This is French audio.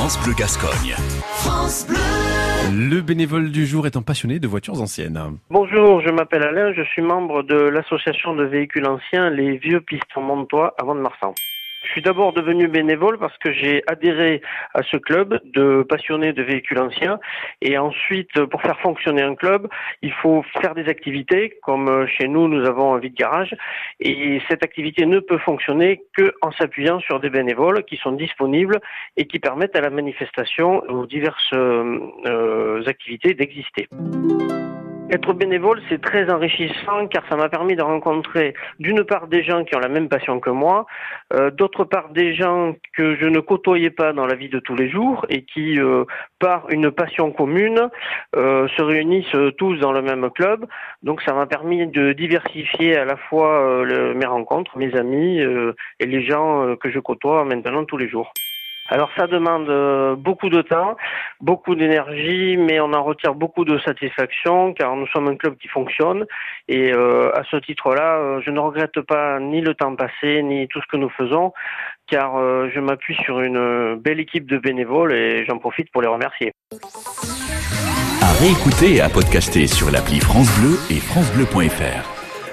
France Bleu Gascogne. Le bénévole du jour est un passionné de voitures anciennes. Bonjour, je m'appelle Alain, je suis membre de l'association de véhicules anciens Les Vieux Pistons Montois avant de Marsan. Je suis d'abord devenu bénévole parce que j'ai adhéré à ce club de passionnés de véhicules anciens. Et ensuite, pour faire fonctionner un club, il faut faire des activités. Comme euh, chez nous, nous avons un vide-garage. Et cette activité ne peut fonctionner qu'en s'appuyant sur des bénévoles qui sont disponibles et qui permettent à la manifestation aux diverses euh, euh, activités d'exister. Être bénévole, c'est très enrichissant car ça m'a permis de rencontrer d'une part des gens qui ont la même passion que moi, euh, d'autre part des gens que je ne côtoyais pas dans la vie de tous les jours et qui, euh, par une passion commune, euh, se réunissent tous dans le même club. Donc ça m'a permis de diversifier à la fois mes rencontres, mes amis et les gens que je côtoie maintenant tous les jours. Alors ça demande euh, beaucoup de temps, beaucoup d'énergie, mais on en retire beaucoup de satisfaction car nous sommes un club qui fonctionne et euh, à ce titre-là, euh, je ne regrette pas ni le temps passé ni tout ce que nous faisons car je m'appuie sur une belle équipe de bénévoles et j'en profite pour les remercier. À réécouter et à podcaster sur l'appli France Bleu et francebleu.fr.